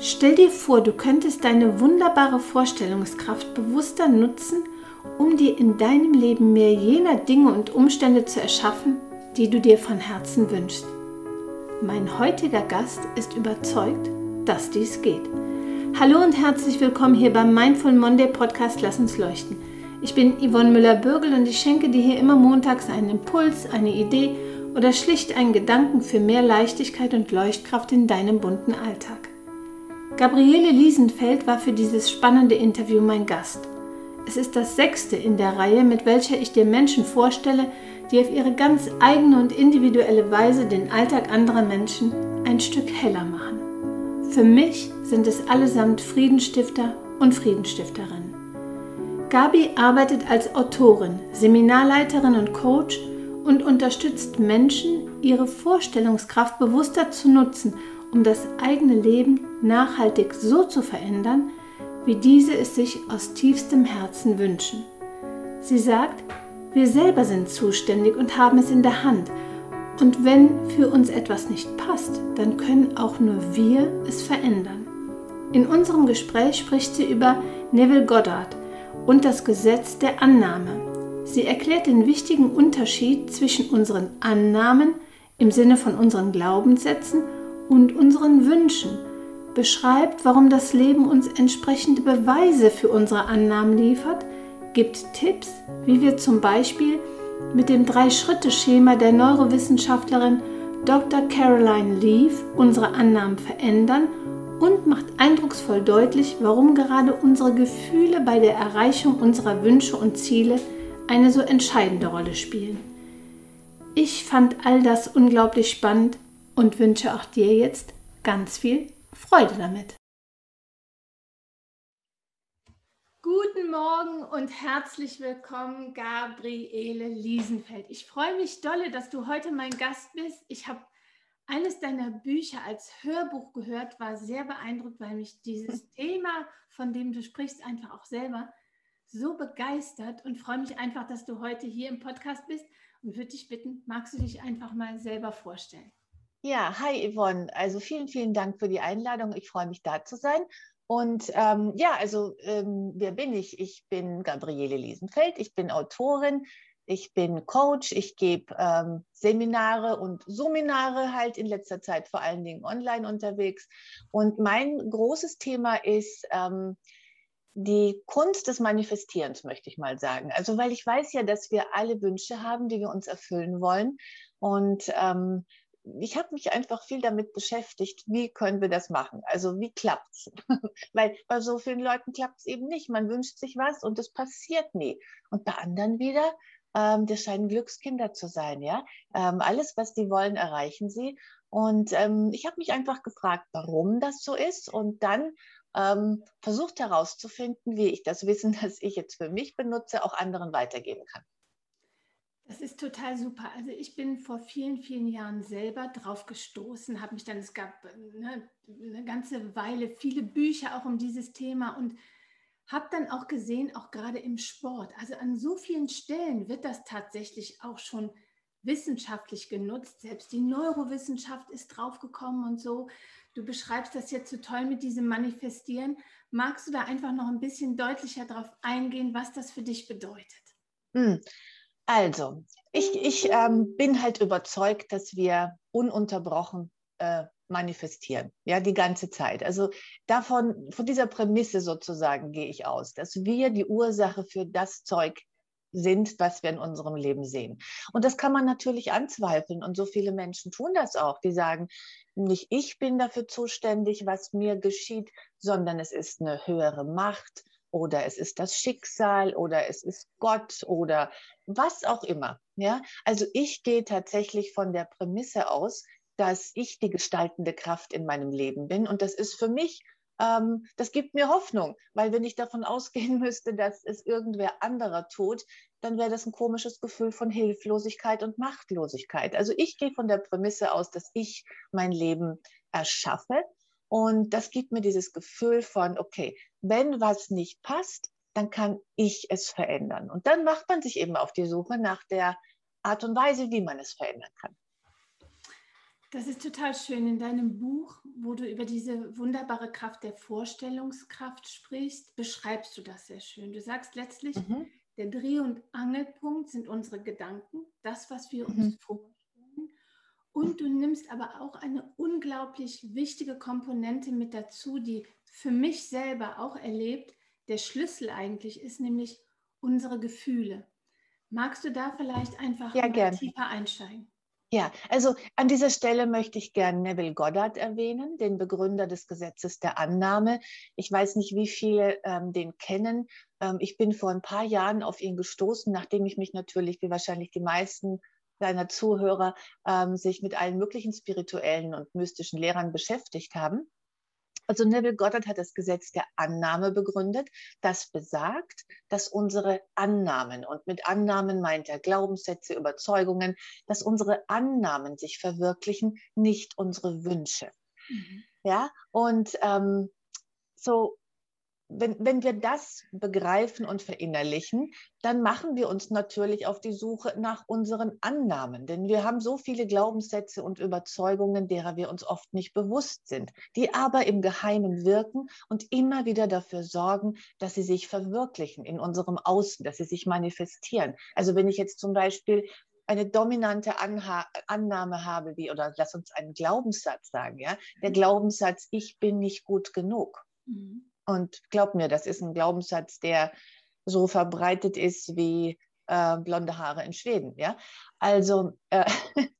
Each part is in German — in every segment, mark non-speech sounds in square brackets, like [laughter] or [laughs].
Stell dir vor, du könntest deine wunderbare Vorstellungskraft bewusster nutzen, um dir in deinem Leben mehr jener Dinge und Umstände zu erschaffen, die du dir von Herzen wünschst. Mein heutiger Gast ist überzeugt, dass dies geht. Hallo und herzlich willkommen hier beim Mindful Monday Podcast Lass uns leuchten. Ich bin Yvonne Müller-Bürgel und ich schenke dir hier immer montags einen Impuls, eine Idee oder schlicht einen Gedanken für mehr Leichtigkeit und Leuchtkraft in deinem bunten Alltag. Gabriele Liesenfeld war für dieses spannende Interview mein Gast. Es ist das sechste in der Reihe, mit welcher ich dir Menschen vorstelle, die auf ihre ganz eigene und individuelle Weise den Alltag anderer Menschen ein Stück heller machen. Für mich sind es allesamt Friedenstifter und Friedenstifterinnen. Gabi arbeitet als Autorin, Seminarleiterin und Coach und unterstützt Menschen, ihre Vorstellungskraft bewusster zu nutzen, um das eigene Leben nachhaltig so zu verändern, wie diese es sich aus tiefstem Herzen wünschen. Sie sagt, wir selber sind zuständig und haben es in der Hand. Und wenn für uns etwas nicht passt, dann können auch nur wir es verändern. In unserem Gespräch spricht sie über Neville Goddard und das Gesetz der Annahme. Sie erklärt den wichtigen Unterschied zwischen unseren Annahmen im Sinne von unseren Glaubenssätzen und unseren Wünschen, beschreibt, warum das Leben uns entsprechende Beweise für unsere Annahmen liefert, gibt Tipps, wie wir zum Beispiel mit dem Drei-Schritte-Schema der Neurowissenschaftlerin Dr. Caroline Leaf unsere Annahmen verändern und macht eindrucksvoll deutlich, warum gerade unsere Gefühle bei der Erreichung unserer Wünsche und Ziele eine so entscheidende Rolle spielen. Ich fand all das unglaublich spannend und wünsche auch dir jetzt ganz viel Freude damit. Guten Morgen und herzlich willkommen, Gabriele Liesenfeld. Ich freue mich dolle, dass du heute mein Gast bist. Ich habe eines deiner Bücher als Hörbuch gehört, war sehr beeindruckt, weil mich dieses Thema, von dem du sprichst, einfach auch selber so begeistert und freue mich einfach, dass du heute hier im Podcast bist und würde dich bitten, magst du dich einfach mal selber vorstellen? Ja, hi Yvonne. Also vielen, vielen Dank für die Einladung. Ich freue mich da zu sein. Und ähm, ja, also ähm, wer bin ich? Ich bin Gabriele Liesenfeld. Ich bin Autorin. Ich bin Coach. Ich gebe ähm, Seminare und Seminare halt in letzter Zeit vor allen Dingen online unterwegs. Und mein großes Thema ist ähm, die Kunst des Manifestierens, möchte ich mal sagen. Also, weil ich weiß ja, dass wir alle Wünsche haben, die wir uns erfüllen wollen. Und ähm, ich habe mich einfach viel damit beschäftigt, wie können wir das machen? Also wie klappt's? [laughs] Weil bei so vielen Leuten klappt es eben nicht. Man wünscht sich was und es passiert nie. Und bei anderen wieder, ähm, das scheinen Glückskinder zu sein, ja. Ähm, alles, was die wollen, erreichen sie. Und ähm, ich habe mich einfach gefragt, warum das so ist. Und dann ähm, versucht herauszufinden, wie ich das Wissen, [laughs] das ich jetzt für mich benutze, auch anderen weitergeben kann. Das ist total super. Also ich bin vor vielen, vielen Jahren selber drauf gestoßen, habe mich dann, es gab ne, eine ganze Weile viele Bücher auch um dieses Thema und habe dann auch gesehen, auch gerade im Sport, also an so vielen Stellen wird das tatsächlich auch schon wissenschaftlich genutzt. Selbst die Neurowissenschaft ist draufgekommen und so. Du beschreibst das jetzt so toll mit diesem Manifestieren. Magst du da einfach noch ein bisschen deutlicher darauf eingehen, was das für dich bedeutet? Hm. Also, ich, ich ähm, bin halt überzeugt, dass wir ununterbrochen äh, manifestieren, ja, die ganze Zeit. Also davon, von dieser Prämisse sozusagen gehe ich aus, dass wir die Ursache für das Zeug sind, was wir in unserem Leben sehen. Und das kann man natürlich anzweifeln. Und so viele Menschen tun das auch. Die sagen, nicht ich bin dafür zuständig, was mir geschieht, sondern es ist eine höhere Macht oder es ist das Schicksal oder es ist Gott oder was auch immer. Ja, also ich gehe tatsächlich von der Prämisse aus, dass ich die gestaltende Kraft in meinem Leben bin. Und das ist für mich ähm, das gibt mir Hoffnung, weil wenn ich davon ausgehen [laughs] müsste, dass es irgendwer anderer tut, dann wäre das ein komisches Gefühl von Hilflosigkeit und Machtlosigkeit. Also ich gehe von der Prämisse aus, dass ich mein Leben erschaffe und das gibt mir dieses Gefühl von, okay, wenn was nicht passt, dann kann ich es verändern. Und dann macht man sich eben auf die Suche nach der Art und Weise, wie man es verändern kann. Das ist total schön. In deinem Buch, wo du über diese wunderbare Kraft der Vorstellungskraft sprichst, beschreibst du das sehr schön. Du sagst letztlich, mhm. der Dreh- und Angelpunkt sind unsere Gedanken, das, was wir mhm. uns vorstellen. Und du nimmst aber auch eine unglaublich wichtige Komponente mit dazu, die für mich selber auch erlebt, der Schlüssel eigentlich ist, nämlich unsere Gefühle. Magst du da vielleicht einfach ja, tiefer einsteigen? Ja, also an dieser Stelle möchte ich gerne Neville Goddard erwähnen, den Begründer des Gesetzes der Annahme. Ich weiß nicht, wie viele ähm, den kennen. Ähm, ich bin vor ein paar Jahren auf ihn gestoßen, nachdem ich mich natürlich, wie wahrscheinlich die meisten seiner Zuhörer, ähm, sich mit allen möglichen spirituellen und mystischen Lehrern beschäftigt haben. Also Neville Goddard hat das Gesetz der Annahme begründet, das besagt, dass unsere Annahmen, und mit Annahmen meint er Glaubenssätze, Überzeugungen, dass unsere Annahmen sich verwirklichen, nicht unsere Wünsche. Mhm. Ja, und ähm, so wenn, wenn wir das begreifen und verinnerlichen, dann machen wir uns natürlich auf die Suche nach unseren Annahmen. Denn wir haben so viele Glaubenssätze und Überzeugungen, derer wir uns oft nicht bewusst sind, die aber im Geheimen wirken und immer wieder dafür sorgen, dass sie sich verwirklichen in unserem Außen, dass sie sich manifestieren. Also wenn ich jetzt zum Beispiel eine dominante Anha Annahme habe, wie, oder lass uns einen Glaubenssatz sagen, ja, der Glaubenssatz, ich bin nicht gut genug. Mhm und glaub mir, das ist ein Glaubenssatz, der so verbreitet ist wie äh, blonde Haare in Schweden. Ja, also äh, [laughs]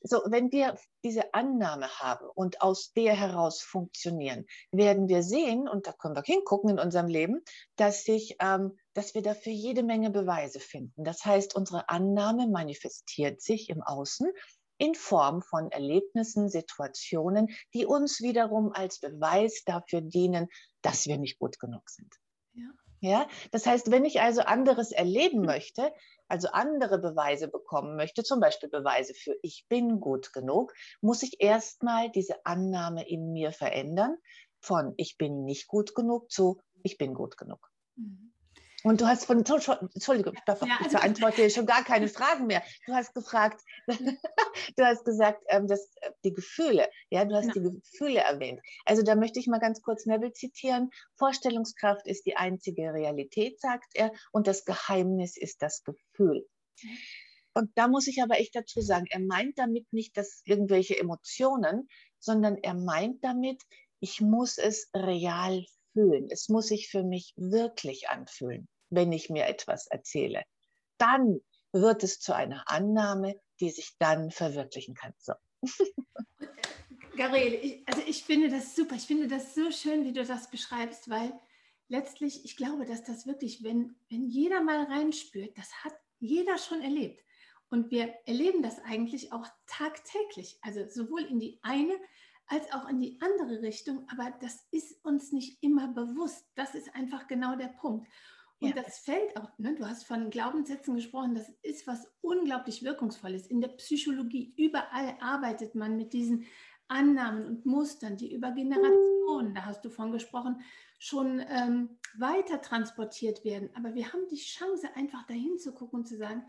so, wenn wir diese Annahme haben und aus der heraus funktionieren, werden wir sehen, und da können wir hingucken in unserem Leben, dass sich, ähm, dass wir dafür jede Menge Beweise finden. Das heißt, unsere Annahme manifestiert sich im Außen in Form von Erlebnissen, Situationen, die uns wiederum als Beweis dafür dienen, dass wir nicht gut genug sind. Ja. Ja, das heißt, wenn ich also anderes erleben möchte, also andere Beweise bekommen möchte, zum Beispiel Beweise für ich bin gut genug, muss ich erstmal diese Annahme in mir verändern von ich bin nicht gut genug zu ich bin gut genug. Mhm. Und du hast von, Entschuldigung, ich, darf, ja, also, ich beantworte schon gar keine Fragen mehr. Du hast gefragt, [laughs] du hast gesagt, ähm, dass äh, die Gefühle, ja, du hast ja. die Gefühle erwähnt. Also da möchte ich mal ganz kurz Neville zitieren. Vorstellungskraft ist die einzige Realität, sagt er, und das Geheimnis ist das Gefühl. Und da muss ich aber echt dazu sagen, er meint damit nicht, dass irgendwelche Emotionen, sondern er meint damit, ich muss es real fühlen. Es muss sich für mich wirklich anfühlen, wenn ich mir etwas erzähle. Dann wird es zu einer Annahme, die sich dann verwirklichen kann. So. [laughs] Gabriele, ich, also ich finde das super. Ich finde das so schön, wie du das beschreibst, weil letztlich, ich glaube, dass das wirklich, wenn, wenn jeder mal reinspürt, das hat jeder schon erlebt. Und wir erleben das eigentlich auch tagtäglich. Also sowohl in die eine als auch in die andere Richtung, aber das ist uns nicht immer bewusst. Das ist einfach genau der Punkt. Und ja. das fällt auch, ne? du hast von Glaubenssätzen gesprochen, das ist was unglaublich Wirkungsvolles. In der Psychologie, überall arbeitet man mit diesen Annahmen und Mustern, die über Generationen, da hast du von gesprochen, schon ähm, weiter transportiert werden. Aber wir haben die Chance, einfach dahin zu gucken und zu sagen,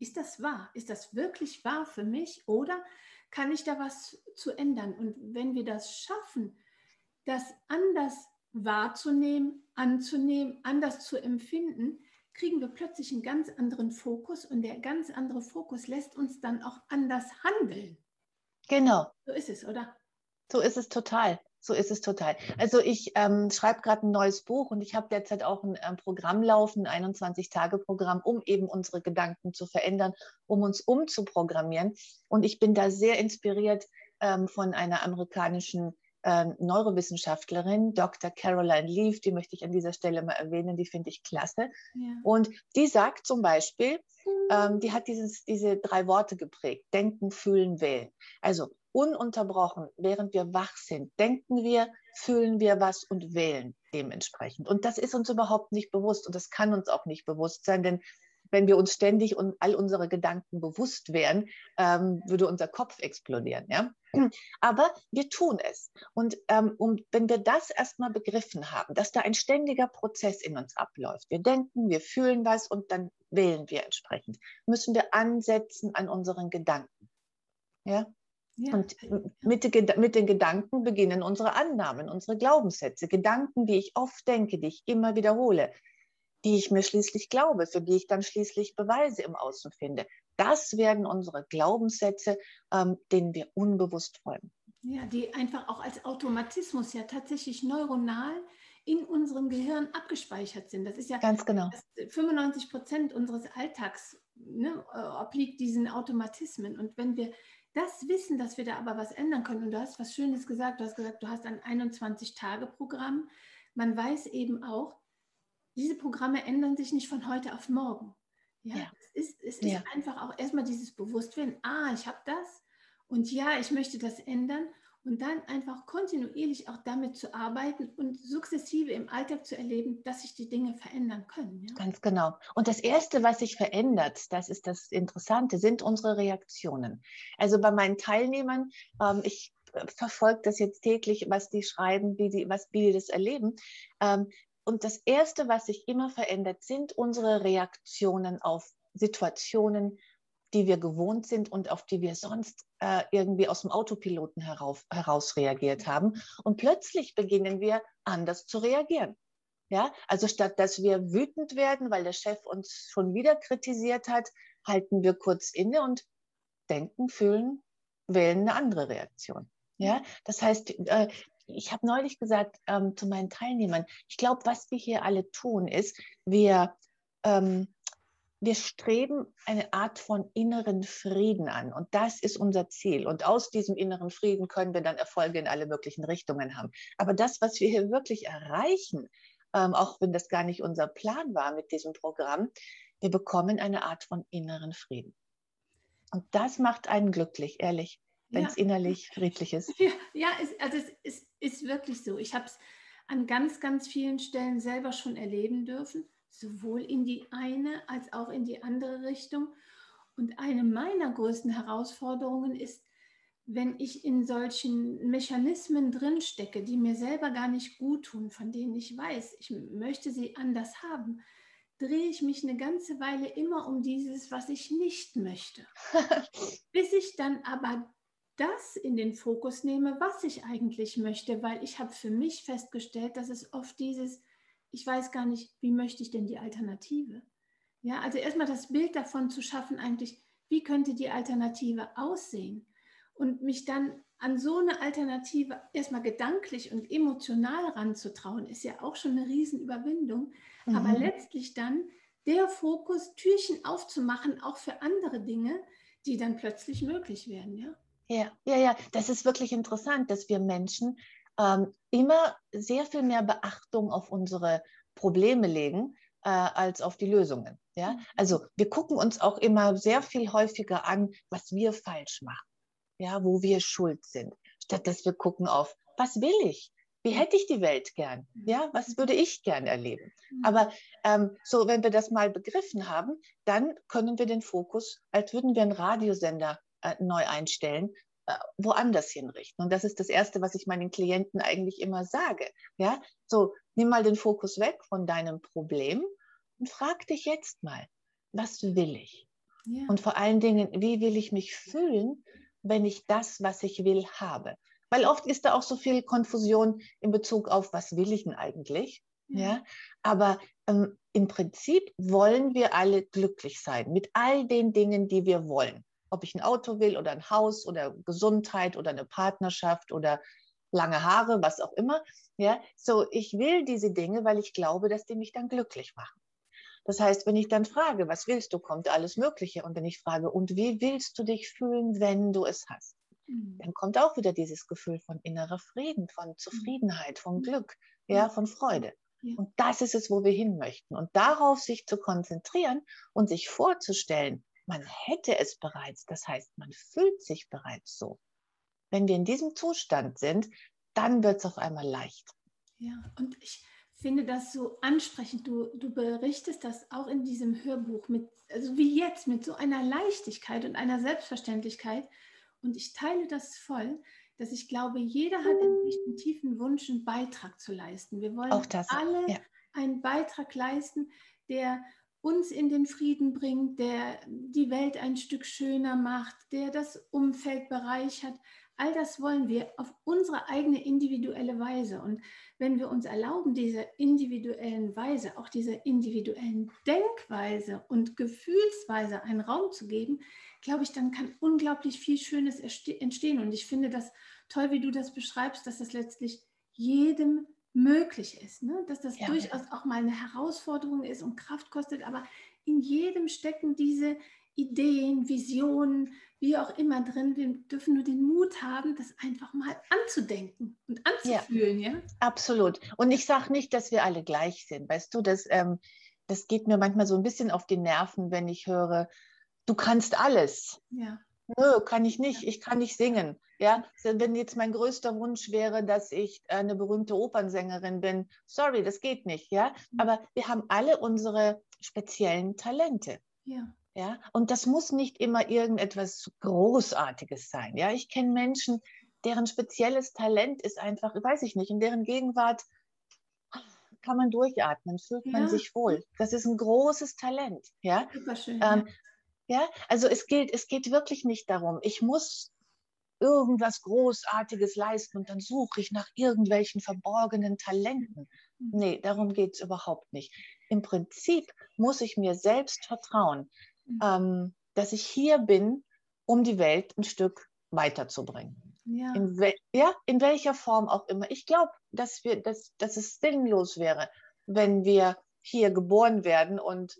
ist das wahr? Ist das wirklich wahr für mich? Oder kann ich da was zu ändern? Und wenn wir das schaffen, das anders wahrzunehmen, anzunehmen, anders zu empfinden, kriegen wir plötzlich einen ganz anderen Fokus und der ganz andere Fokus lässt uns dann auch anders handeln. Genau. So ist es, oder? So ist es total. So ist es total. Also ich ähm, schreibe gerade ein neues Buch und ich habe derzeit auch ein ähm, Programm laufen, ein 21-Tage-Programm, um eben unsere Gedanken zu verändern, um uns umzuprogrammieren. Und ich bin da sehr inspiriert ähm, von einer amerikanischen ähm, Neurowissenschaftlerin, Dr. Caroline Leaf, die möchte ich an dieser Stelle mal erwähnen, die finde ich klasse. Ja. Und die sagt zum Beispiel, ähm, die hat dieses, diese drei Worte geprägt, denken, fühlen, wählen. Also ununterbrochen, während wir wach sind, denken wir, fühlen wir was und wählen dementsprechend. Und das ist uns überhaupt nicht bewusst und das kann uns auch nicht bewusst sein, denn wenn wir uns ständig und all unsere Gedanken bewusst wären, ähm, würde unser Kopf explodieren. Ja? Aber wir tun es. Und ähm, und wenn wir das erstmal begriffen haben, dass da ein ständiger Prozess in uns abläuft, wir denken, wir fühlen was und dann wählen wir entsprechend, müssen wir ansetzen an unseren Gedanken. Ja? Ja. Und mit, mit, den Gedanken beginnen unsere Annahmen, unsere Glaubenssätze, Gedanken, die ich oft denke, die ich immer wiederhole, die ich mir schließlich glaube, für die ich dann schließlich Beweise im Außen finde. Das werden unsere Glaubenssätze, ähm, denen wir unbewusst folgen. Ja, die einfach auch als Automatismus ja tatsächlich neuronal in unserem Gehirn abgespeichert sind. Das ist ja ganz genau. 95 Prozent unseres Alltags ne, äh, obliegt diesen Automatismen. Und wenn wir das wissen, dass wir da aber was ändern können, und du hast was Schönes gesagt, du hast gesagt, du hast ein 21-Tage-Programm. Man weiß eben auch, diese Programme ändern sich nicht von heute auf morgen. Ja, ja. es ist, es ist ja. einfach auch erstmal dieses Bewusstwerden, ah, ich habe das und ja, ich möchte das ändern und dann einfach kontinuierlich auch damit zu arbeiten und sukzessive im Alltag zu erleben, dass sich die Dinge verändern können. Ja? Ganz genau. Und das Erste, was sich verändert, das ist das Interessante, sind unsere Reaktionen. Also bei meinen Teilnehmern, ähm, ich verfolge das jetzt täglich, was die schreiben, wie die, was, wie die das erleben. Ähm, und das Erste, was sich immer verändert, sind unsere Reaktionen auf Situationen, die wir gewohnt sind und auf die wir sonst äh, irgendwie aus dem Autopiloten herauf, heraus reagiert haben. Und plötzlich beginnen wir anders zu reagieren. Ja, also statt dass wir wütend werden, weil der Chef uns schon wieder kritisiert hat, halten wir kurz inne und denken, fühlen, wählen eine andere Reaktion. Ja, das heißt, äh, ich habe neulich gesagt ähm, zu meinen Teilnehmern, ich glaube, was wir hier alle tun, ist, wir ähm, wir streben eine Art von inneren Frieden an. Und das ist unser Ziel. Und aus diesem inneren Frieden können wir dann Erfolge in alle möglichen Richtungen haben. Aber das, was wir hier wirklich erreichen, ähm, auch wenn das gar nicht unser Plan war mit diesem Programm, wir bekommen eine Art von inneren Frieden. Und das macht einen glücklich, ehrlich, wenn es ja. innerlich friedlich ist. Ja, ja es, also es, es ist wirklich so. Ich habe es an ganz, ganz vielen Stellen selber schon erleben dürfen sowohl in die eine als auch in die andere Richtung. Und eine meiner größten Herausforderungen ist, wenn ich in solchen Mechanismen drinstecke, die mir selber gar nicht gut tun, von denen ich weiß, ich möchte sie anders haben, drehe ich mich eine ganze Weile immer um dieses, was ich nicht möchte. [laughs] Bis ich dann aber das in den Fokus nehme, was ich eigentlich möchte, weil ich habe für mich festgestellt, dass es oft dieses, ich weiß gar nicht, wie möchte ich denn die Alternative? Ja, also erstmal das Bild davon zu schaffen, eigentlich, wie könnte die Alternative aussehen? Und mich dann an so eine Alternative erstmal gedanklich und emotional ranzutrauen, ist ja auch schon eine Riesenüberwindung. Mhm. Aber letztlich dann der Fokus, Türchen aufzumachen, auch für andere Dinge, die dann plötzlich möglich werden, ja? Ja, ja, ja, das ist wirklich interessant, dass wir Menschen ähm, immer sehr viel mehr Beachtung auf unsere Probleme legen äh, als auf die Lösungen. Ja? Mhm. Also wir gucken uns auch immer sehr viel häufiger an, was wir falsch machen, ja, wo wir schuld sind, statt dass wir gucken auf, was will ich? Wie hätte ich die Welt gern? Ja, was würde ich gern erleben? Mhm. Aber ähm, so, wenn wir das mal begriffen haben, dann können wir den Fokus, als würden wir einen Radiosender äh, neu einstellen äh, woanders hinrichten. Und das ist das Erste, was ich meinen Klienten eigentlich immer sage. Ja, so nimm mal den Fokus weg von deinem Problem und frag dich jetzt mal, was will ich? Ja. Und vor allen Dingen, wie will ich mich fühlen, wenn ich das, was ich will, habe? Weil oft ist da auch so viel Konfusion in Bezug auf, was will ich denn eigentlich? Ja. ja? Aber ähm, im Prinzip wollen wir alle glücklich sein mit all den Dingen, die wir wollen ob ich ein Auto will oder ein Haus oder Gesundheit oder eine Partnerschaft oder lange Haare, was auch immer. Ja, so ich will diese Dinge, weil ich glaube, dass die mich dann glücklich machen. Das heißt, wenn ich dann frage, was willst du, kommt alles Mögliche. Und wenn ich frage, und wie willst du dich fühlen, wenn du es hast? Mhm. Dann kommt auch wieder dieses Gefühl von innerer Frieden, von Zufriedenheit, von mhm. Glück, ja, von Freude. Ja. Und das ist es, wo wir hin möchten. Und darauf sich zu konzentrieren und sich vorzustellen, man hätte es bereits. Das heißt, man fühlt sich bereits so. Wenn wir in diesem Zustand sind, dann wird es auf einmal leicht. Ja, und ich finde das so ansprechend. Du, du berichtest das auch in diesem Hörbuch mit, also wie jetzt, mit so einer Leichtigkeit und einer Selbstverständlichkeit. Und ich teile das voll, dass ich glaube, jeder hat einen tiefen Wunsch, einen Beitrag zu leisten. Wir wollen das, alle ja. einen Beitrag leisten, der uns in den Frieden bringt, der die Welt ein Stück schöner macht, der das Umfeld bereichert. All das wollen wir auf unsere eigene individuelle Weise. Und wenn wir uns erlauben, dieser individuellen Weise, auch dieser individuellen Denkweise und Gefühlsweise einen Raum zu geben, glaube ich, dann kann unglaublich viel Schönes entstehen. Und ich finde das toll, wie du das beschreibst, dass das letztlich jedem möglich ist, ne? dass das ja. durchaus auch mal eine Herausforderung ist und Kraft kostet, aber in jedem stecken diese Ideen, Visionen, wie auch immer drin. Wir dürfen nur den Mut haben, das einfach mal anzudenken und anzufühlen. Ja, ja? absolut. Und ich sage nicht, dass wir alle gleich sind. Weißt du, das, ähm, das geht mir manchmal so ein bisschen auf die Nerven, wenn ich höre, du kannst alles. Ja. Nö, kann ich nicht. Ich kann nicht singen. Ja, wenn jetzt mein größter Wunsch wäre, dass ich eine berühmte Opernsängerin bin, sorry, das geht nicht. Ja, mhm. aber wir haben alle unsere speziellen Talente. Ja. Ja, und das muss nicht immer irgendetwas Großartiges sein. Ja, ich kenne Menschen, deren spezielles Talent ist einfach, weiß ich nicht, in deren Gegenwart kann man durchatmen, fühlt ja. man sich wohl. Das ist ein großes Talent. Ja, Superschön, ähm, ja. Ja, also es geht, es geht wirklich nicht darum, ich muss irgendwas Großartiges leisten und dann suche ich nach irgendwelchen verborgenen Talenten. Mhm. Nee, darum geht es überhaupt nicht. Im Prinzip muss ich mir selbst vertrauen, Mhm. ähm, dass ich hier bin, um die Welt ein Stück weiterzubringen. Ja. In, ja, in welcher Form auch immer. Ich glaube, dass, dass, dass es sinnlos wäre, wenn wir hier geboren werden und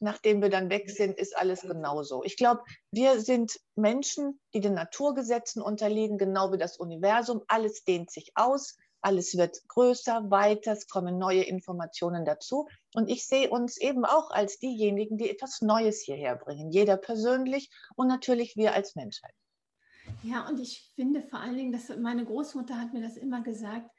nachdem wir dann weg sind, ist alles genauso. Ich glaube, wir sind Menschen, die den Naturgesetzen unterliegen, genau wie das Universum. Alles dehnt sich aus. Alles wird größer, weiter, es kommen neue Informationen dazu. Und ich sehe uns eben auch als diejenigen, die etwas Neues hierher bringen. Jeder persönlich und natürlich wir als Menschheit. Ja, und ich finde vor allen Dingen, dass meine Großmutter hat mir das immer gesagt,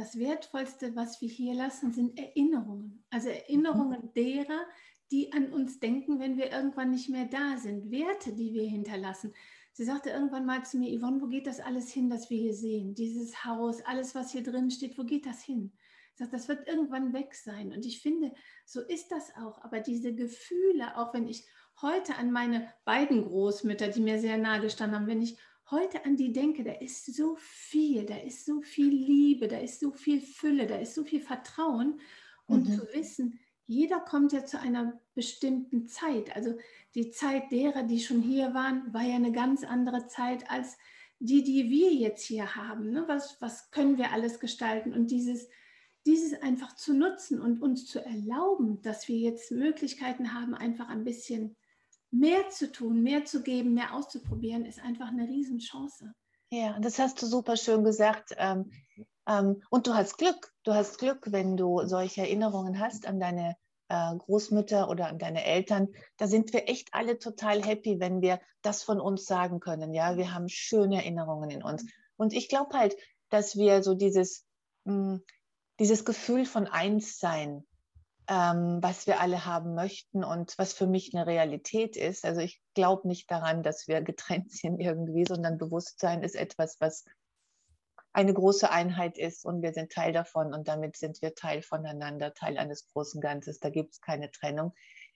das Wertvollste, was wir hier lassen, sind Erinnerungen. Also Erinnerungen mhm. derer, die an uns denken, wenn wir irgendwann nicht mehr da sind. Werte, die wir hinterlassen. Sie sagte irgendwann mal zu mir, Yvonne, wo geht das alles hin, das wir hier sehen? Dieses Haus, alles, was hier drin steht, wo geht das hin? Ich sage, das wird irgendwann weg sein. Und ich finde, so ist das auch. Aber diese Gefühle, auch wenn ich heute an meine beiden Großmütter, die mir sehr nahe gestanden haben, wenn ich heute an die denke, da ist so viel, da ist so viel Liebe, da ist so viel Fülle, da ist so viel Vertrauen. Und mhm. zu wissen, jeder kommt ja zu einer bestimmten Zeit. Also die Zeit derer, die schon hier waren, war ja eine ganz andere Zeit als die, die wir jetzt hier haben. Ne? Was, was können wir alles gestalten? Und dieses, dieses einfach zu nutzen und uns zu erlauben, dass wir jetzt Möglichkeiten haben, einfach ein bisschen mehr zu tun, mehr zu geben, mehr auszuprobieren, ist einfach eine Riesenchance. Ja, das hast du super schön gesagt. Ähm, ähm, und du hast Glück. Du hast Glück, wenn du solche Erinnerungen hast an deine äh, Großmütter oder an deine Eltern. Da sind wir echt alle total happy, wenn wir das von uns sagen können. Ja, wir haben schöne Erinnerungen in uns. Und ich glaube halt, dass wir so dieses, mh, hm, dieses Gefühl von Einssein, ähm, was wir alle haben möchten und was für mich eine Realität ist. Also ich glaube nicht daran, dass wir getrennt [laughs] sind irgendwie, sondern Bewusstsein ist etwas, was eine große Einheit ist und wir sind Teil davon und damit sind wir Teil voneinander, Teil eines großen Ganzes. Da gibt es keine Trennung.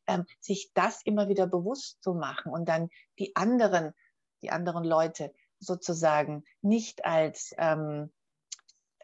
Ähm, sich das immer wieder bewusst zu machen und dann die anderen, die anderen Leute sozusagen nicht als ähm,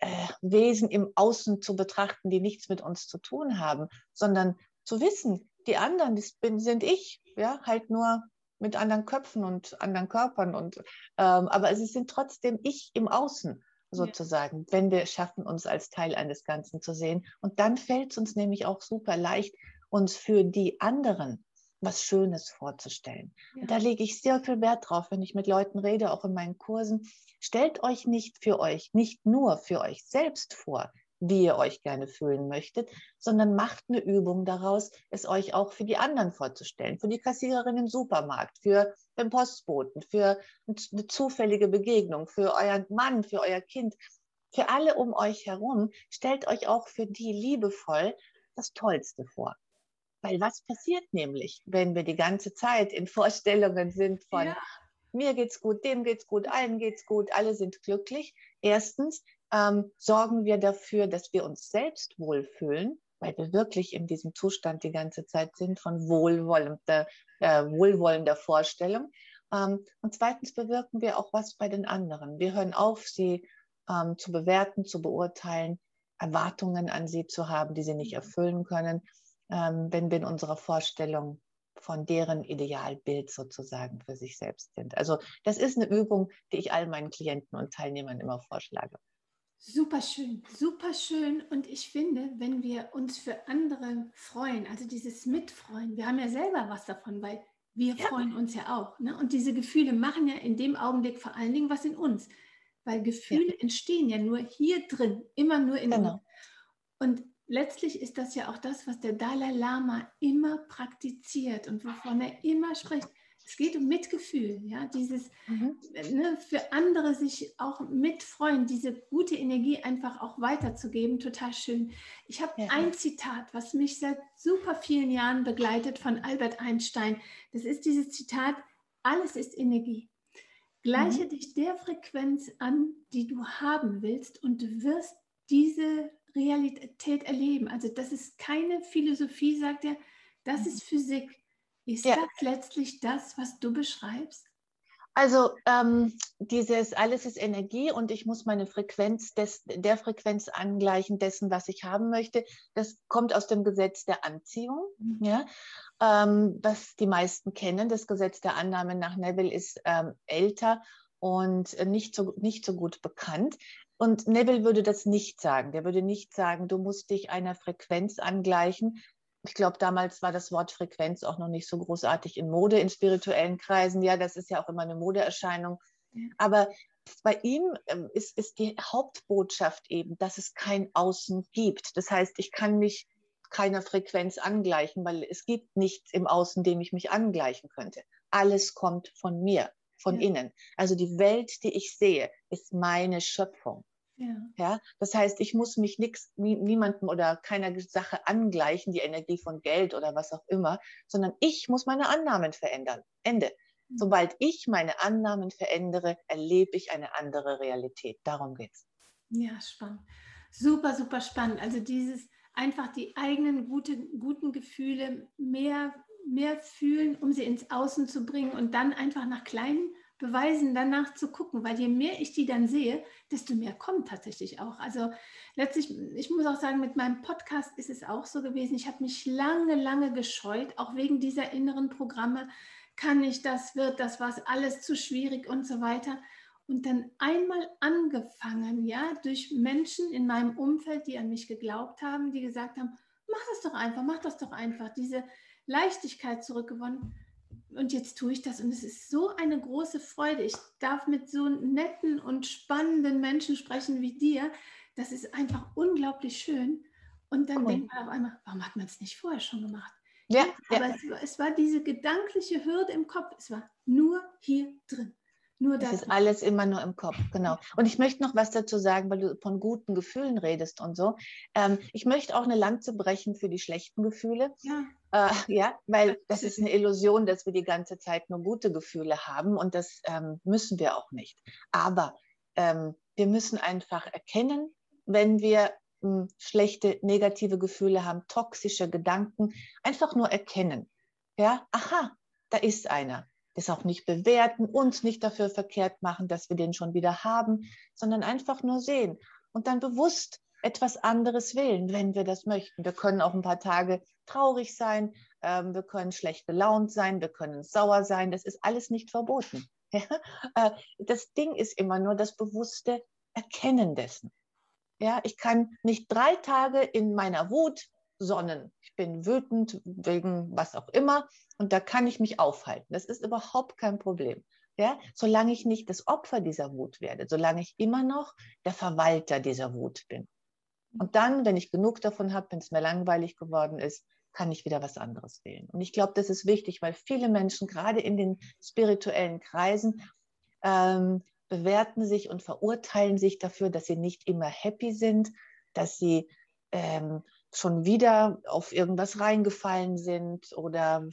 äh, Wesen im Außen zu betrachten, die nichts mit uns zu tun haben, sondern zu wissen, die anderen, das bin, sind ich, ja, halt nur mit anderen Köpfen und anderen Körpern und ähm, aber es sind trotzdem ich im Außen sozusagen, ja. wenn wir schaffen, uns als Teil eines Ganzen zu sehen. Und dann fällt es uns nämlich auch super leicht, uns für die anderen was Schönes vorzustellen. Ja. Und da lege ich sehr viel Wert drauf, wenn ich mit Leuten rede, auch in meinen Kursen. Stellt euch nicht für euch, nicht nur für euch selbst vor, wie ihr euch gerne fühlen möchtet, sondern macht eine Übung daraus, es euch auch für die anderen vorzustellen, für die Kassiererin im Supermarkt, für den Postboten, für eine zufällige Begegnung, für euren Mann, für euer Kind, für alle um euch herum. Stellt euch auch für die liebevoll das Tollste vor. Weil was passiert nämlich, wenn wir die ganze Zeit in Vorstellungen sind von ja. mir geht's gut, dem geht's gut, allen geht's gut, alle sind glücklich. Erstens ähm, sorgen wir dafür, dass wir uns selbst wohlfühlen weil wir wirklich in diesem Zustand die ganze Zeit sind von wohlwollender, äh, wohlwollender Vorstellung. Ähm, und zweitens bewirken wir auch was bei den anderen. Wir hören auf, sie ähm, zu bewerten, zu beurteilen, Erwartungen an sie zu haben, die sie nicht erfüllen können, wenn wir in unserer Vorstellung von deren Idealbild sozusagen für sich selbst sind. Also das ist eine Übung, die ich all meinen Klienten und Teilnehmern immer vorschlage. Super schön, super schön. Und ich finde, wenn wir uns für andere freuen, also dieses Mitfreuen, wir haben ja selber was davon, weil wir ja. freuen uns ja auch. Ne? Und diese Gefühle machen ja in dem Augenblick vor allen Dingen was in uns. Weil Gefühle ja. entstehen ja nur hier drin, immer nur in genau. uns. Und letztlich ist das ja auch das, was der Dalai Lama immer praktiziert und wovon er immer spricht. Es geht um Mitgefühl, ja, dieses mhm. ne, für andere sich auch mitfreuen, diese gute Energie einfach auch weiterzugeben, total schön. Ich habe ja. ein Zitat, was mich seit super vielen Jahren begleitet von Albert Einstein. Das ist dieses Zitat: Alles ist Energie. Gleiche mhm. dich der Frequenz an, die du haben willst, und du wirst diese Realität erleben. Also das ist keine Philosophie, sagt er, das mhm. ist Physik. Ist ja. das letztlich das, was du beschreibst? Also ähm, dieses alles ist Energie und ich muss meine Frequenz des, der Frequenz angleichen dessen, was ich haben möchte. Das kommt aus dem Gesetz der Anziehung, mhm. ja, ähm, was die meisten kennen. Das Gesetz der Annahme nach Neville ist ähm, älter und nicht so, nicht so gut bekannt. Und Neville würde das nicht sagen. Der würde nicht sagen, du musst dich einer Frequenz angleichen, ich glaube, damals war das Wort Frequenz auch noch nicht so großartig in Mode in spirituellen Kreisen. Ja, das ist ja auch immer eine Modeerscheinung. Aber bei ihm ähm, ist, ist die Hauptbotschaft eben, dass es kein Außen gibt. Das heißt, ich kann mich keiner Frequenz angleichen, weil es gibt nichts im Außen, dem ich mich angleichen könnte. Alles kommt von mir, von ja. innen. Also die Welt, die ich sehe, ist meine Schöpfung. Ja. ja. Das heißt, ich muss mich nix, nie, niemandem oder keiner Sache angleichen, die Energie von Geld oder was auch immer, sondern ich muss meine Annahmen verändern. Ende. Mhm. Sobald ich meine Annahmen verändere, erlebe ich eine andere Realität. Darum geht's. Ja, spannend. Super, super spannend. Also dieses einfach die eigenen gute, guten Gefühle mehr, mehr fühlen, um sie ins Außen zu bringen und dann einfach nach kleinen beweisen, danach zu gucken, weil je mehr ich die dann sehe, desto mehr kommt tatsächlich auch. Also letztlich, ich muss auch sagen, mit meinem Podcast ist es auch so gewesen. Ich habe mich lange, lange gescheut, auch wegen dieser inneren Programme. Kann ich das, wird das was, alles zu schwierig und so weiter. Und dann einmal angefangen, ja, durch Menschen in meinem Umfeld, die an mich geglaubt haben, die gesagt haben, mach das doch einfach, mach das doch einfach, diese Leichtigkeit zurückgewonnen und jetzt tue ich das und es ist so eine große Freude. Ich darf mit so netten und spannenden Menschen sprechen wie dir. Das ist einfach unglaublich schön. Und dann cool. denkt man auf einmal, warum hat man es nicht vorher schon gemacht? Ja, ja aber Es, es, war diese gedankliche Hürde im Kopf. Es war nur hier drin. Nur das ist alles immer nur im Kopf, genau. Und ich möchte noch was dazu sagen, weil du von guten Gefühlen redest und so. Ähm, ich möchte auch eine Lanze brechen für die schlechten Gefühle. Ja. Äh, ja, weil das ist eine Illusion, dass wir die ganze Zeit nur gute Gefühle haben und das ähm, müssen wir auch nicht. Aber ähm, wir müssen einfach erkennen, wenn wir hm, schlechte, negative Gefühle haben, toxische Gedanken, einfach nur erkennen. Ja, aha, da ist einer das auch nicht bewerten, uns nicht dafür verkehrt machen, dass wir den schon wieder haben, sondern einfach nur sehen und dann bewusst etwas anderes wählen, wenn wir das möchten. Wir können auch ein paar Tage traurig sein, ähm, wir können schlecht gelaunt sein, wir können sauer sein, das ist alles nicht verboten. [laughs] Ja? Äh, das Ding ist immer nur das bewusste Erkennen dessen. Ja, ich kann nicht drei Tage in meiner Wut sonnen. Ich bin wütend wegen was auch immer und da kann ich mich aufhalten. Das ist überhaupt kein Problem. Ja, solange ich nicht das Opfer dieser Wut werde, solange ich immer noch der Verwalter dieser Wut bin. Und dann, wenn ich genug davon habe, wenn es mir langweilig geworden ist, kann ich wieder was anderes wählen. Und ich glaube, das ist wichtig, weil viele Menschen, gerade in den spirituellen Kreisen, ähm, bewerten sich und verurteilen sich dafür, dass sie nicht immer happy sind, dass sie ähm, schon wieder auf irgendwas reingefallen sind oder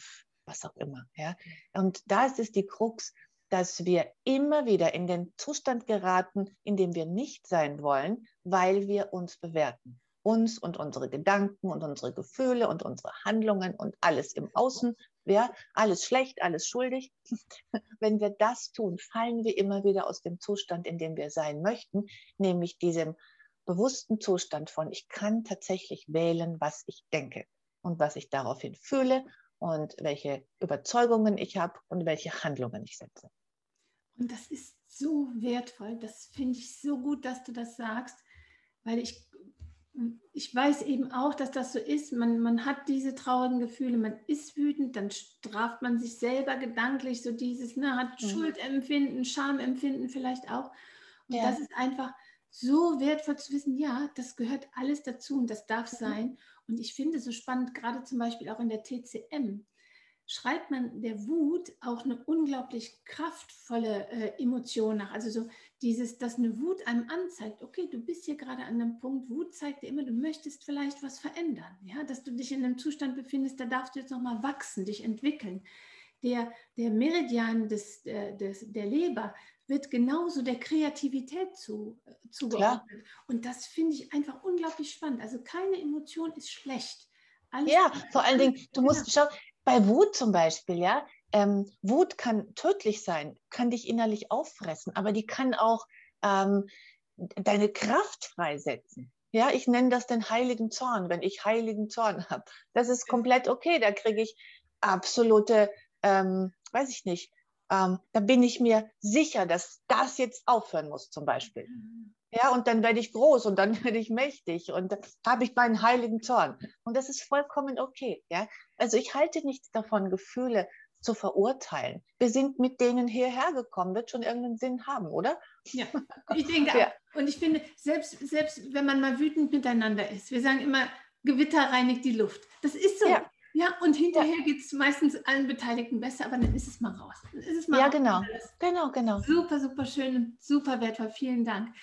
was auch immer. Ja? Und da ist die Krux, dass wir immer wieder in den Zustand geraten, in dem wir nicht sein wollen, weil wir uns bewerten. uns und unsere Gedanken und unsere Gefühle und unsere Handlungen und alles im Außen, ja, alles schlecht, alles schuldig. [laughs] Wenn wir das tun, fallen wir immer wieder aus dem Zustand, in dem wir sein möchten, nämlich diesem bewussten Zustand von, ich kann tatsächlich wählen, was ich denke und was ich daraufhin fühle und welche Überzeugungen ich habe und welche Handlungen ich setze. Und das ist so wertvoll. Das finde ich so gut, dass du das sagst, weil ich, ich weiß eben auch, dass das so ist. Man, man hat diese traurigen Gefühle, man ist wütend, dann straft man sich selber gedanklich, so dieses, ne, hat mhm. Schuldempfinden, Schamempfinden vielleicht auch. Und ja. das ist einfach so wertvoll zu wissen, ja, das gehört alles dazu und das darf mhm. sein. Und ich finde so spannend, gerade zum Beispiel auch in der TCM, schreibt man der Wut auch eine unglaublich kraftvolle äh, Emotion nach. Also so dieses, dass eine Wut einem anzeigt, okay, du bist hier gerade an einem Punkt, Wut zeigt dir immer, du möchtest vielleicht was verändern, ja, dass du dich in einem Zustand befindest, da darfst du jetzt nochmal wachsen, dich entwickeln. Der, der Meridian des, der, des, der Leber wird genauso der Kreativität zu, äh, zugeordnet. Und das finde ich einfach unglaublich spannend. Also keine Emotion ist schlecht. Alles ja, vor allen Dingen, du musst schauen, bei Wut zum Beispiel, ja, ähm, Wut kann tödlich sein, kann dich innerlich auffressen, aber die kann auch ähm, deine Kraft freisetzen. Ja, ich nenne das den heiligen Zorn, wenn ich heiligen Zorn habe. Das ist komplett okay, da kriege ich absolute, ähm, weiß ich nicht, ähm, da bin ich mir sicher, dass das jetzt aufhören muss zum Beispiel. Ja, und dann werde ich groß und dann [laughs] werde ich mächtig und dann habe ich meinen heiligen Zorn. Und das ist vollkommen okay. Ja, also ich halte nichts davon, Gefühle zu verurteilen. Wir sind mit denen hierher gekommen, wird schon irgendeinen Sinn haben, oder? Ja, [laughs] ich denke ja. Und ich finde, selbst, selbst wenn man mal wütend miteinander ist, wir sagen immer, Gewitter reinigt die Luft. Das ist so. Ja. Ja, und hinterher ja. geht es meistens allen Beteiligten besser, aber dann ist es mal raus. Es mal ja, genau. Genau, genau. Super, super schön und super wertvoll. Vielen Dank.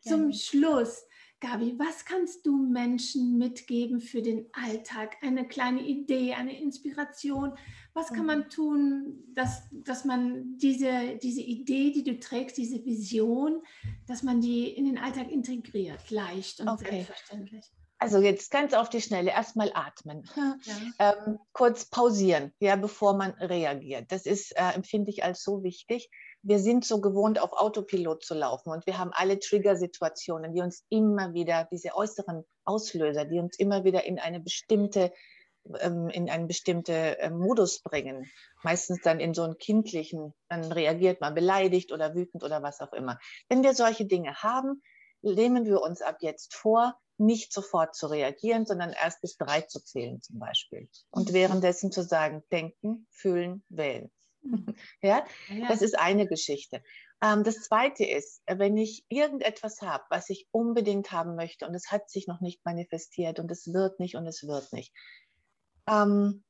Zum ja. Schluss, Gabi, was kannst du Menschen mitgeben für den Alltag? Eine kleine Idee, eine Inspiration? Was kann man mhm. tun, dass, dass man diese, diese Idee, die du trägst, diese Vision, dass man die in den Alltag integriert, leicht und okay. selbstverständlich? Also jetzt ganz auf die Schnelle, erstmal atmen, [laughs] ja. ähm, kurz pausieren, ja, bevor man reagiert. Das ist, äh, empfinde ich als so wichtig. Wir sind so gewohnt, auf Autopilot zu laufen und wir haben alle Trigger-Situationen, die uns immer wieder, diese äußeren Auslöser, die uns immer wieder in eine bestimmte ähm, in einen bestimmten äh, Modus bringen. Meistens dann in so einen kindlichen, dann reagiert man beleidigt oder wütend oder was auch immer. Wenn wir solche Dinge haben, nehmen wir uns ab jetzt vor, nicht sofort zu reagieren, sondern erst bis drei zu zählen zum Beispiel. Und mhm. währenddessen zu sagen, denken, fühlen, wählen. Mhm. [laughs] ja? ja, das ist eine Geschichte. Ähm, das zweite ist, wenn ich irgendetwas habe, was ich unbedingt haben möchte und es hat sich noch nicht manifestiert und es wird nicht und es wird nicht. Ähm,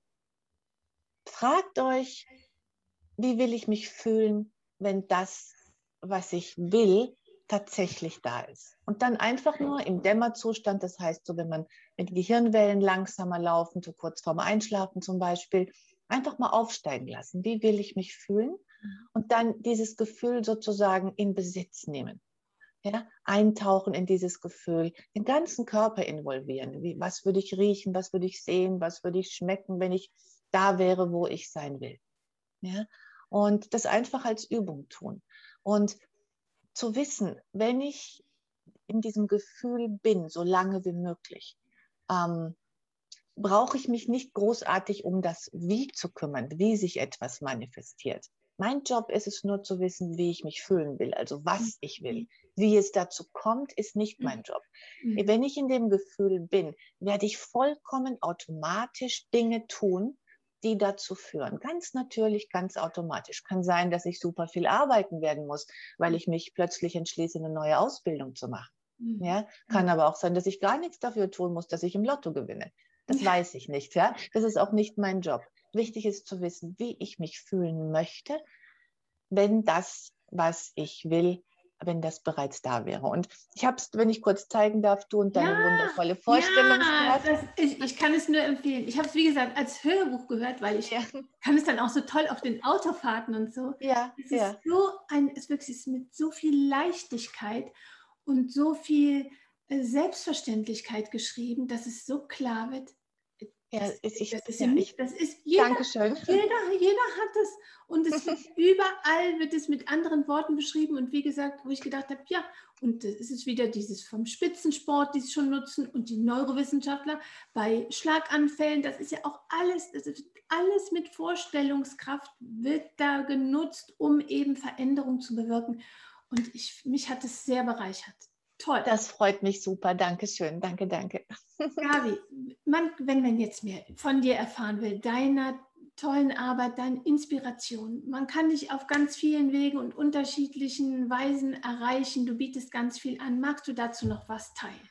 fragt euch, wie will ich mich fühlen, wenn das, was ich will, tatsächlich da ist. Und dann einfach nur im Dämmerzustand, das heißt so, wenn man mit Gehirnwellen langsamer laufen, so kurz vorm Einschlafen zum Beispiel, einfach mal aufsteigen lassen. Wie will ich mich fühlen? Und dann dieses Gefühl sozusagen in Besitz nehmen. Ja, eintauchen in dieses Gefühl, den ganzen Körper involvieren. Wie, was würde ich riechen, was würde ich sehen, was würde ich schmecken, wenn ich da wäre, wo ich sein will. Ja, und das einfach als Übung tun. Und zu wissen, wenn ich in diesem Gefühl bin, so lange wie möglich, ähm, brauche ich mich nicht großartig um das Wie zu kümmern, wie sich etwas manifestiert. Mein Job ist es nur zu wissen, wie ich mich fühlen will, also was ich will. Wie es dazu kommt, ist nicht mein Job. Mhm. Wenn ich in dem Gefühl bin, werde ich vollkommen automatisch Dinge tun, die dazu führen. Ganz natürlich, ganz automatisch. Kann sein, dass ich super viel arbeiten werden muss, weil ich mich plötzlich entschließe, eine neue Ausbildung zu machen. Mhm. Ja, kann aber auch sein, dass ich gar nichts dafür tun muss, dass ich im Lotto gewinne. Das ja. weiß ich nicht. Ja, das ist auch nicht mein Job. Wichtig ist zu wissen, wie ich mich fühlen möchte, wenn das, was ich will, wenn das bereits da wäre. Und ich habe es, wenn ich kurz zeigen darf, du und deine ja, wundervolle Vorstellungskraft. Ja, ich, ich, kann es nur empfehlen. Ich habe es, wie gesagt, als Hörbuch gehört, weil ich ja. kann es dann auch so toll auf den Autofahrten und so. Ja, es ist so ein, es wirklich ist mit so viel Leichtigkeit und so viel Selbstverständlichkeit geschrieben, dass es so klar wird, ja, ist ich, das ist ja, ich, das ist jeder, Dankeschön. jeder, jeder hat es und es [laughs] wird überall wird es mit anderen Worten beschrieben und wie gesagt, wo ich gedacht habe, ja, und es ist wieder dieses vom Spitzensport, die es schon nutzen und die Neurowissenschaftler bei Schlaganfällen, das ist ja auch alles, das ist alles mit Vorstellungskraft wird da genutzt, um eben Veränderungen zu bewirken und ich, mich hat es sehr bereichert. Toll. Das freut mich super. Dankeschön. Danke, danke. [laughs] Gabi, man, wenn man jetzt mehr von dir erfahren will, deiner tollen Arbeit, deiner Inspiration, man kann dich auf ganz vielen Wegen und unterschiedlichen Weisen erreichen. Du bietest ganz viel an. Magst du dazu noch was teilen?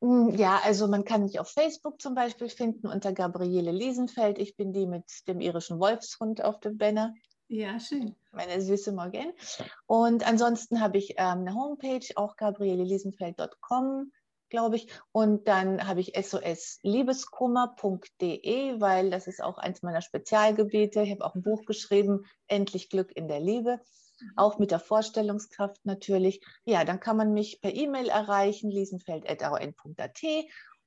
Mm, ja, also man kann mich auf Facebook zum Beispiel finden unter Gabriele Liesenfeld. Ich bin die mit dem irischen Wolfshund auf dem Banner. Ja, schön. Meine süße Morgan. Und ansonsten habe ich ähm, eine Homepage, auch gabrieleliesenfeld.com, glaube ich. Und dann habe ich sosliebeskummer.de, weil das ist auch eins meiner Spezialgebiete. Ich habe auch ein Buch geschrieben, Endlich Glück in der Liebe. Mhm. Auch mit der Vorstellungskraft natürlich. Ja, dann kann man mich per E-Mail erreichen, liesenfeld.aon.at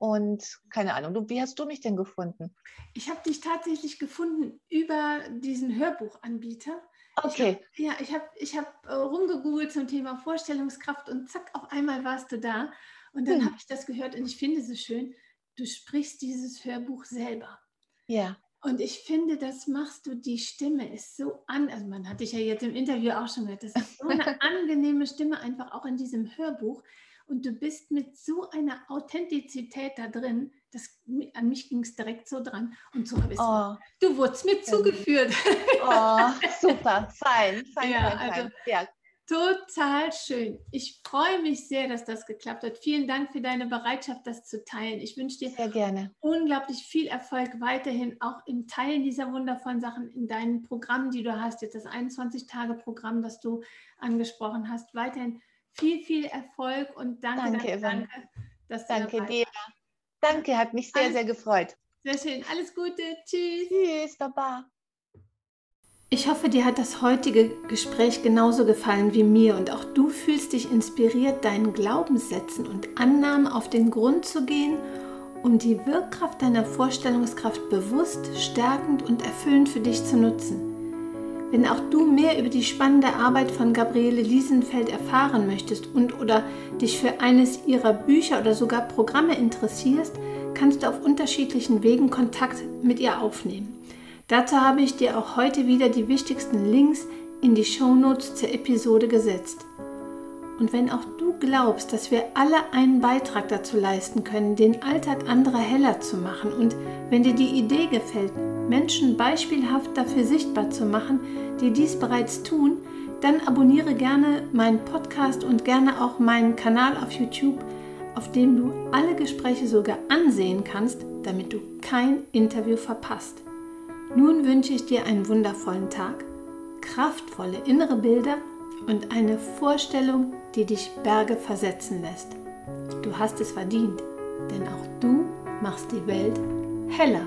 und keine Ahnung, du, wie hast du mich denn gefunden? Ich habe dich tatsächlich gefunden über diesen Hörbuchanbieter. Okay. Ich hab, ja, ich habe ich hab, äh, rumgegoogelt zum Thema Vorstellungskraft und zack, auf einmal warst du da. Und dann hm. habe ich das gehört und ich finde es so schön, du sprichst dieses Hörbuch selber. Ja. Und ich finde, das machst du, die Stimme ist so an, also man hat dich ja jetzt im Interview auch schon gehört, das ist so eine [laughs] angenehme Stimme einfach auch in diesem Hörbuch. Und du bist mit so einer Authentizität da drin, das, an mich ging es direkt so dran. Und so habe ich oh. Du wurdest mir zugeführt. Oh, super, fein, fein, ja, fein, also, Ja. Total schön. Ich freue mich sehr, dass das geklappt hat. Vielen Dank für deine Bereitschaft, das zu teilen. Ich wünsche dir sehr gerne. unglaublich viel Erfolg weiterhin, auch im Teilen dieser wundervollen Sachen in deinen Programmen, die du hast. Jetzt das 21-Tage-Programm, das du angesprochen hast. Weiterhin viel, viel Erfolg und danke, danke, danke, danke, dass danke dir. Danke, hat mich sehr, Alles, sehr gefreut. Sehr schön. Alles Gute. Tschüss. Tschüss, Baba. Ich hoffe, dir hat das heutige Gespräch genauso gefallen wie mir und auch du fühlst dich inspiriert, deinen Glaubenssätzen und Annahmen auf den Grund zu gehen, um die Wirkkraft deiner Vorstellungskraft bewusst, stärkend und erfüllend für dich zu nutzen. Wenn auch du mehr über die spannende Arbeit von Gabriele Liesenfeld erfahren möchtest und oder dich für eines ihrer Bücher oder sogar Programme interessierst, kannst du auf unterschiedlichen Wegen Kontakt mit ihr aufnehmen. Dazu habe ich dir auch heute wieder die wichtigsten Links in die Shownotes zur Episode gesetzt. Und wenn auch du glaubst, dass wir alle einen Beitrag dazu leisten können, den Alltag anderer heller zu machen und wenn dir die Idee gefällt, Menschen beispielhaft dafür sichtbar zu machen, die dies bereits tun, dann abonniere gerne meinen Podcast und gerne auch meinen Kanal auf YouTube, auf dem du alle Gespräche sogar ansehen kannst, damit du kein Interview verpasst. Nun wünsche ich dir einen wundervollen Tag, kraftvolle innere Bilder und eine Vorstellung, die dich Berge versetzen lässt. Du hast es verdient, denn auch du machst die Welt heller.